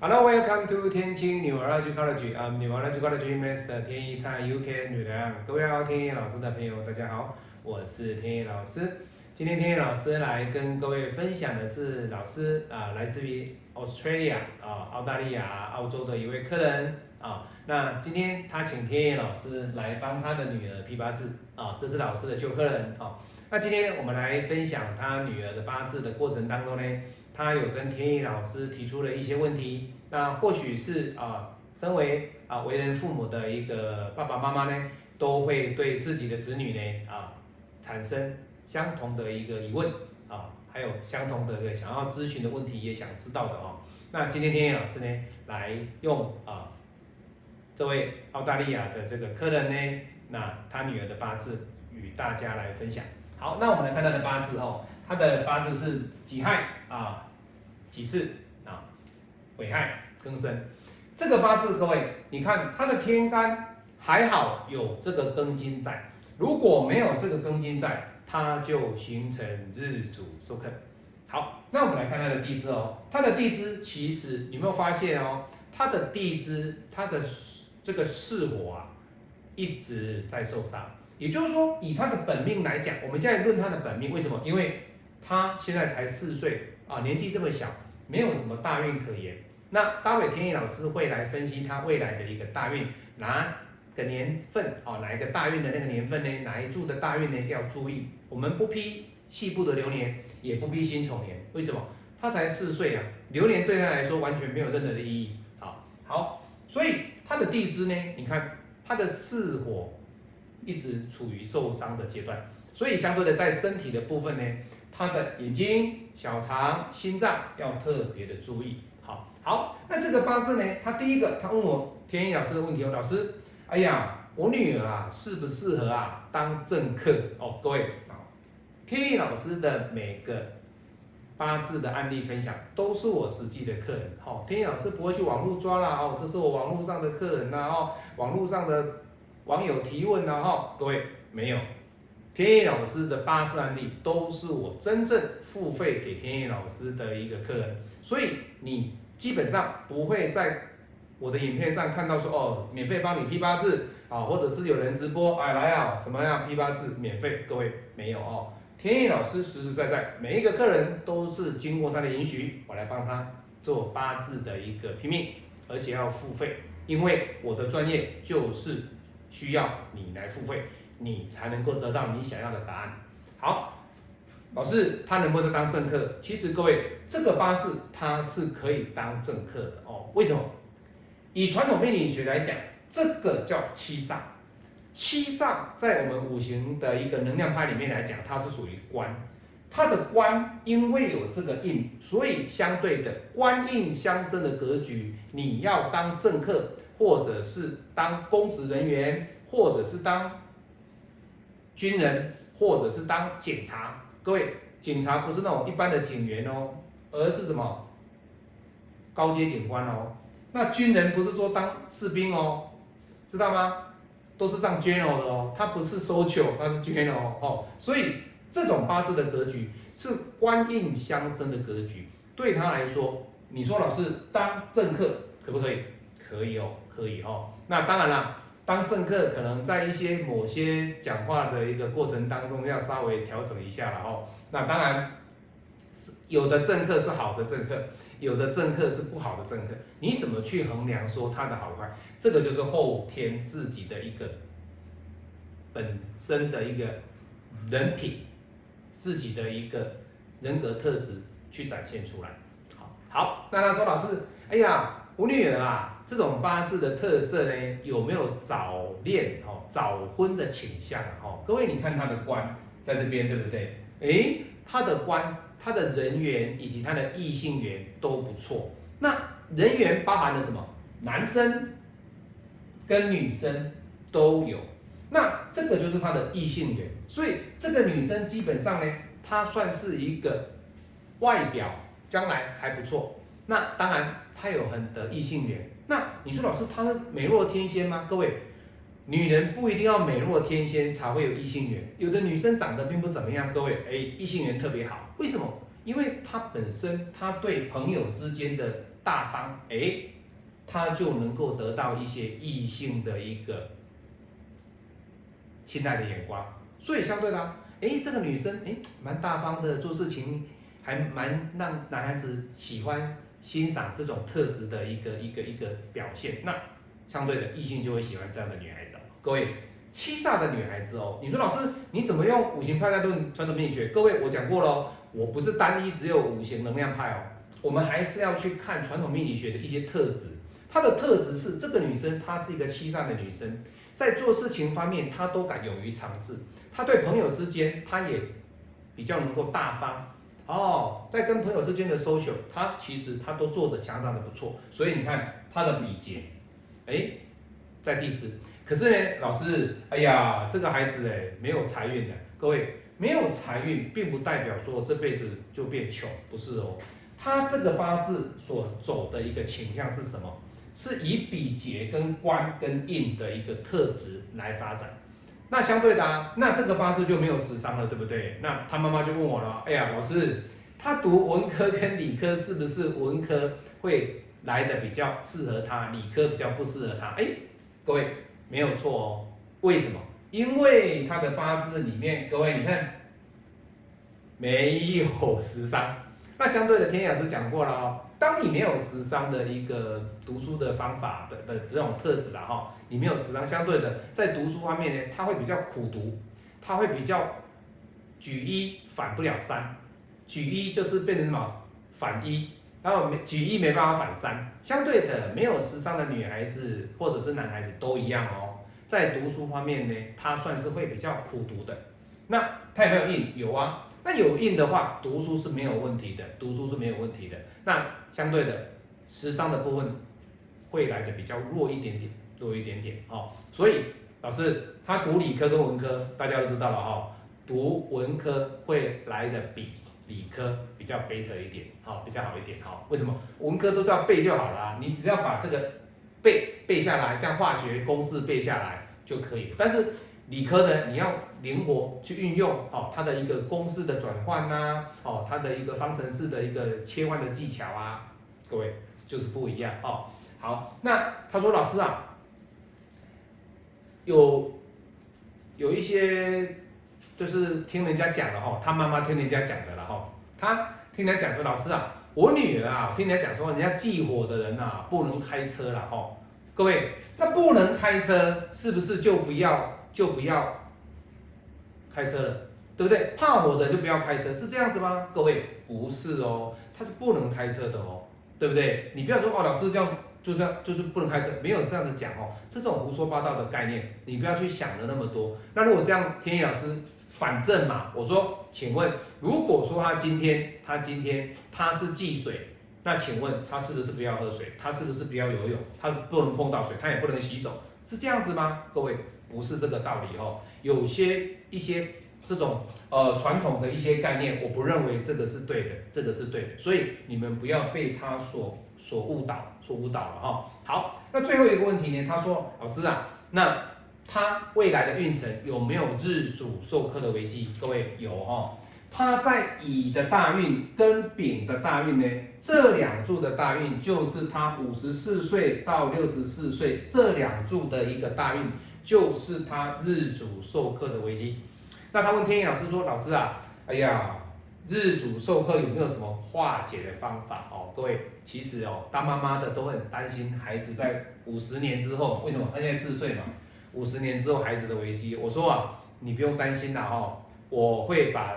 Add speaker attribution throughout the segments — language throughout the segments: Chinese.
Speaker 1: Hello, welcome to 天青 Neurology College. I'm Neurology College Master 天一菜 UK 女人。各位好，天一老师的朋友，大家好，我是天一老师。今天天一老师来跟各位分享的是老师啊，来自于 Australia 啊，澳大利亚、澳洲的一位客人啊。那今天他请天一老师来帮他的女儿批八字啊，这是老师的旧客人啊。那今天我们来分享他女儿的八字的过程当中呢，他有跟天意老师提出了一些问题。那或许是啊，身为啊为人父母的一个爸爸妈妈呢，都会对自己的子女呢啊产生相同的一个疑问啊，还有相同的一个想要咨询的问题，也想知道的哦。那今天天意老师呢，来用啊这位澳大利亚的这个客人呢，那他女儿的八字与大家来分享。好，那我们来看他的八字哦，他的八字是己亥啊，己巳啊，癸亥庚申。这个八字各位，你看他的天干还好有这个庚金在，如果没有这个庚金在，它就形成日主受克。好，那我们来看他的地支哦，他的地支其实有没有发现哦，他的地支他的这个巳火啊一直在受伤。也就是说，以他的本命来讲，我们现在论他的本命，为什么？因为他现在才四岁啊，年纪这么小，没有什么大运可言。那待会天意老师会来分析他未来的一个大运，哪个年份啊？哪一个大运的那个年份呢？哪一柱的大运呢？要注意。我们不批细部的流年，也不批辛丑年，为什么？他才四岁啊，流年对他来说完全没有任何的意义。好，好，所以他的地支呢？你看他的巳火。一直处于受伤的阶段，所以相对的在身体的部分呢，他的眼睛、小肠、心脏要特别的注意。好，好，那这个八字呢，他第一个他问我天意老师的问题哦，老师，哎呀，我女儿啊适不适合啊当政客哦？各位啊，天意老师的每个八字的案例分享都是我实际的客人，好，天意老师不会去网络抓啦哦，这是我网络上的客人呐哦，网络上的。网友提问了哈，各位没有，天意老师的八字案例都是我真正付费给天意老师的一个客人，所以你基本上不会在我的影片上看到说哦，免费帮你批八字啊，或者是有人直播哎来啊，什么样批八字免费？各位没有哦，天意老师实实在在每一个客人都是经过他的允许，我来帮他做八字的一个批命，而且要付费，因为我的专业就是。需要你来付费，你才能够得到你想要的答案。好，老师他能不能当政客？其实各位，这个八字他是可以当政客的哦。为什么？以传统命理学来讲，这个叫七煞。七煞在我们五行的一个能量派里面来讲，它是属于官。它的官因为有这个印，所以相对的官印相生的格局，你要当政客。或者是当公职人员，或者是当军人，或者是当警察。各位，警察不是那种一般的警员哦，而是什么高阶警官哦。那军人不是说当士兵哦，知道吗？都是当 general 的哦，他不是 social，他是 general 哦。所以这种八字的格局是官印相生的格局，对他来说，你说老师当政客可不可以？可以哦。可以哦，那当然了，当政客可能在一些某些讲话的一个过程当中要稍微调整一下了哦。那当然是有的政客是好的政客，有的政客是不好的政客，你怎么去衡量说他的好坏？这个就是后天自己的一个本身的一个人品，自己的一个人格特质去展现出来。好，好，那他说老师，哎呀，我女儿啊。这种八字的特色呢，有没有早恋哦、早婚的倾向哦？各位，你看他的官在这边，对不对？诶，他的官、他的人缘以及他的异性缘都不错。那人缘包含了什么？男生跟女生都有。那这个就是他的异性缘。所以这个女生基本上呢，她算是一个外表将来还不错。那当然，她有很得异性缘。那你说老师她是美若天仙吗？各位，女人不一定要美若天仙才会有异性缘，有的女生长得并不怎么样，各位，哎，异性缘特别好，为什么？因为她本身她对朋友之间的大方，哎，她就能够得到一些异性的一个青睐的眼光。所以相对的，哎，这个女生哎蛮大方的，做事情还蛮让男孩子喜欢欣赏这种特质的一个一个一个表现。那相对的异性就会喜欢这样的女孩子。各位七煞的女孩子哦，你说老师你怎么用五行派来论传统命理学？各位我讲过了，我不是单一只有五行能量派哦，我们还是要去看传统命理学的一些特质。她的特质是这个女生她是一个七煞的女生，在做事情方面她都敢勇于尝试。她对朋友之间，她也比较能够大方哦，在跟朋友之间的 social，他其实他都做的相当的不错，所以你看他的比劫，哎，在地支，可是呢，老师，哎呀，这个孩子哎没有财运的，各位没有财运，并不代表说这辈子就变穷，不是哦，他这个八字所走的一个倾向是什么？是以比劫跟官跟印的一个特质来发展。那相对的啊，那这个八字就没有食伤了，对不对？那他妈妈就问我了，哎呀，老师，他读文科跟理科是不是文科会来的比较适合他，理科比较不适合他？哎，各位没有错哦，为什么？因为他的八字里面，各位你看没有食伤，那相对的天野老师讲过了哦。当你没有时商的一个读书的方法的的这种特质了哈，你没有时商，相对的在读书方面呢，他会比较苦读，他会比较举一反不了三，举一就是变成什么反一，然后没举一没办法反三，相对的没有时商的女孩子或者是男孩子都一样哦，在读书方面呢，他算是会比较苦读的，那他有没有印？有啊。那有印的话，读书是没有问题的，读书是没有问题的。那相对的，时尚的部分会来的比较弱一点点，弱一点点哦。所以老师他读理科跟文科，大家都知道了哈，读文科会来的比理科比较 better 一点，好，比较好一点，好。为什么？文科都是要背就好了，你只要把这个背背下来，像化学公式背下来就可以。但是理科呢，你要灵活去运用哦，它的一个公式的转换呐，哦，它的一个方程式的一个切换的技巧啊，各位就是不一样哦。好，那他说老师啊，有有一些就是听人家讲的哈，他妈妈听人家讲的了哈，他听人家讲说老师啊，我女儿啊，听人家讲说人家忌火的人呐，不能开车了哈。各位，那不能开车是不是就不要？就不要开车了，对不对？怕火的就不要开车，是这样子吗？各位，不是哦，他是不能开车的哦，对不对？你不要说哦，老师这样就是就是不能开车，没有这样子讲哦，这种胡说八道的概念，你不要去想的那么多。那如果这样，天一老师反正嘛，我说，请问，如果说他今天他今天他是忌水，那请问他是不是不要喝水？他是不是不要游泳？他不能碰到水，他也不能洗手，是这样子吗？各位？不是这个道理哦，有些一些这种呃传统的一些概念，我不认为这个是对的，这个是对的，所以你们不要被他所所误导，所误导了哈。好，那最后一个问题呢？他说，老师啊，那他未来的运程有没有日主受克的危机？各位有哈，他在乙的大运跟丙的大运呢，这两柱的大运就是他五十四岁到六十四岁这两柱的一个大运。就是他日主授课的危机，那他问天意老师说：“老师啊，哎呀，日主授课有没有什么化解的方法？”哦，各位，其实哦，当妈妈的都很担心孩子在五十年之后，为什么？他现在四岁嘛，五十年之后孩子的危机。我说啊，你不用担心啦，哦，我会把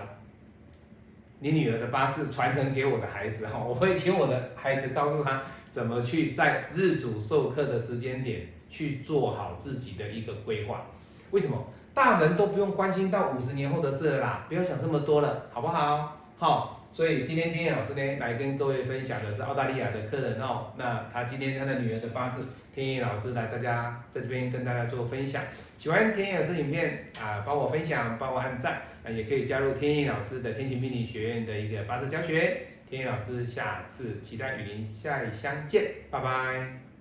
Speaker 1: 你女儿的八字传承给我的孩子，哈，我会请我的孩子告诉他怎么去在日主授课的时间点。去做好自己的一个规划，为什么大人都不用关心到五十年后的事了啦？不要想这么多了，好不好？好，所以今天天野老师呢来跟各位分享的是澳大利亚的客人哦，那他今天他的女儿的八字，天野老师来大家在这边跟大家做分享。喜欢天野老师影片啊，帮我分享，帮我按赞啊，也可以加入天野老师的天晴命理学院的一个八字教学。天野老师下次期待与您下一相见，拜拜。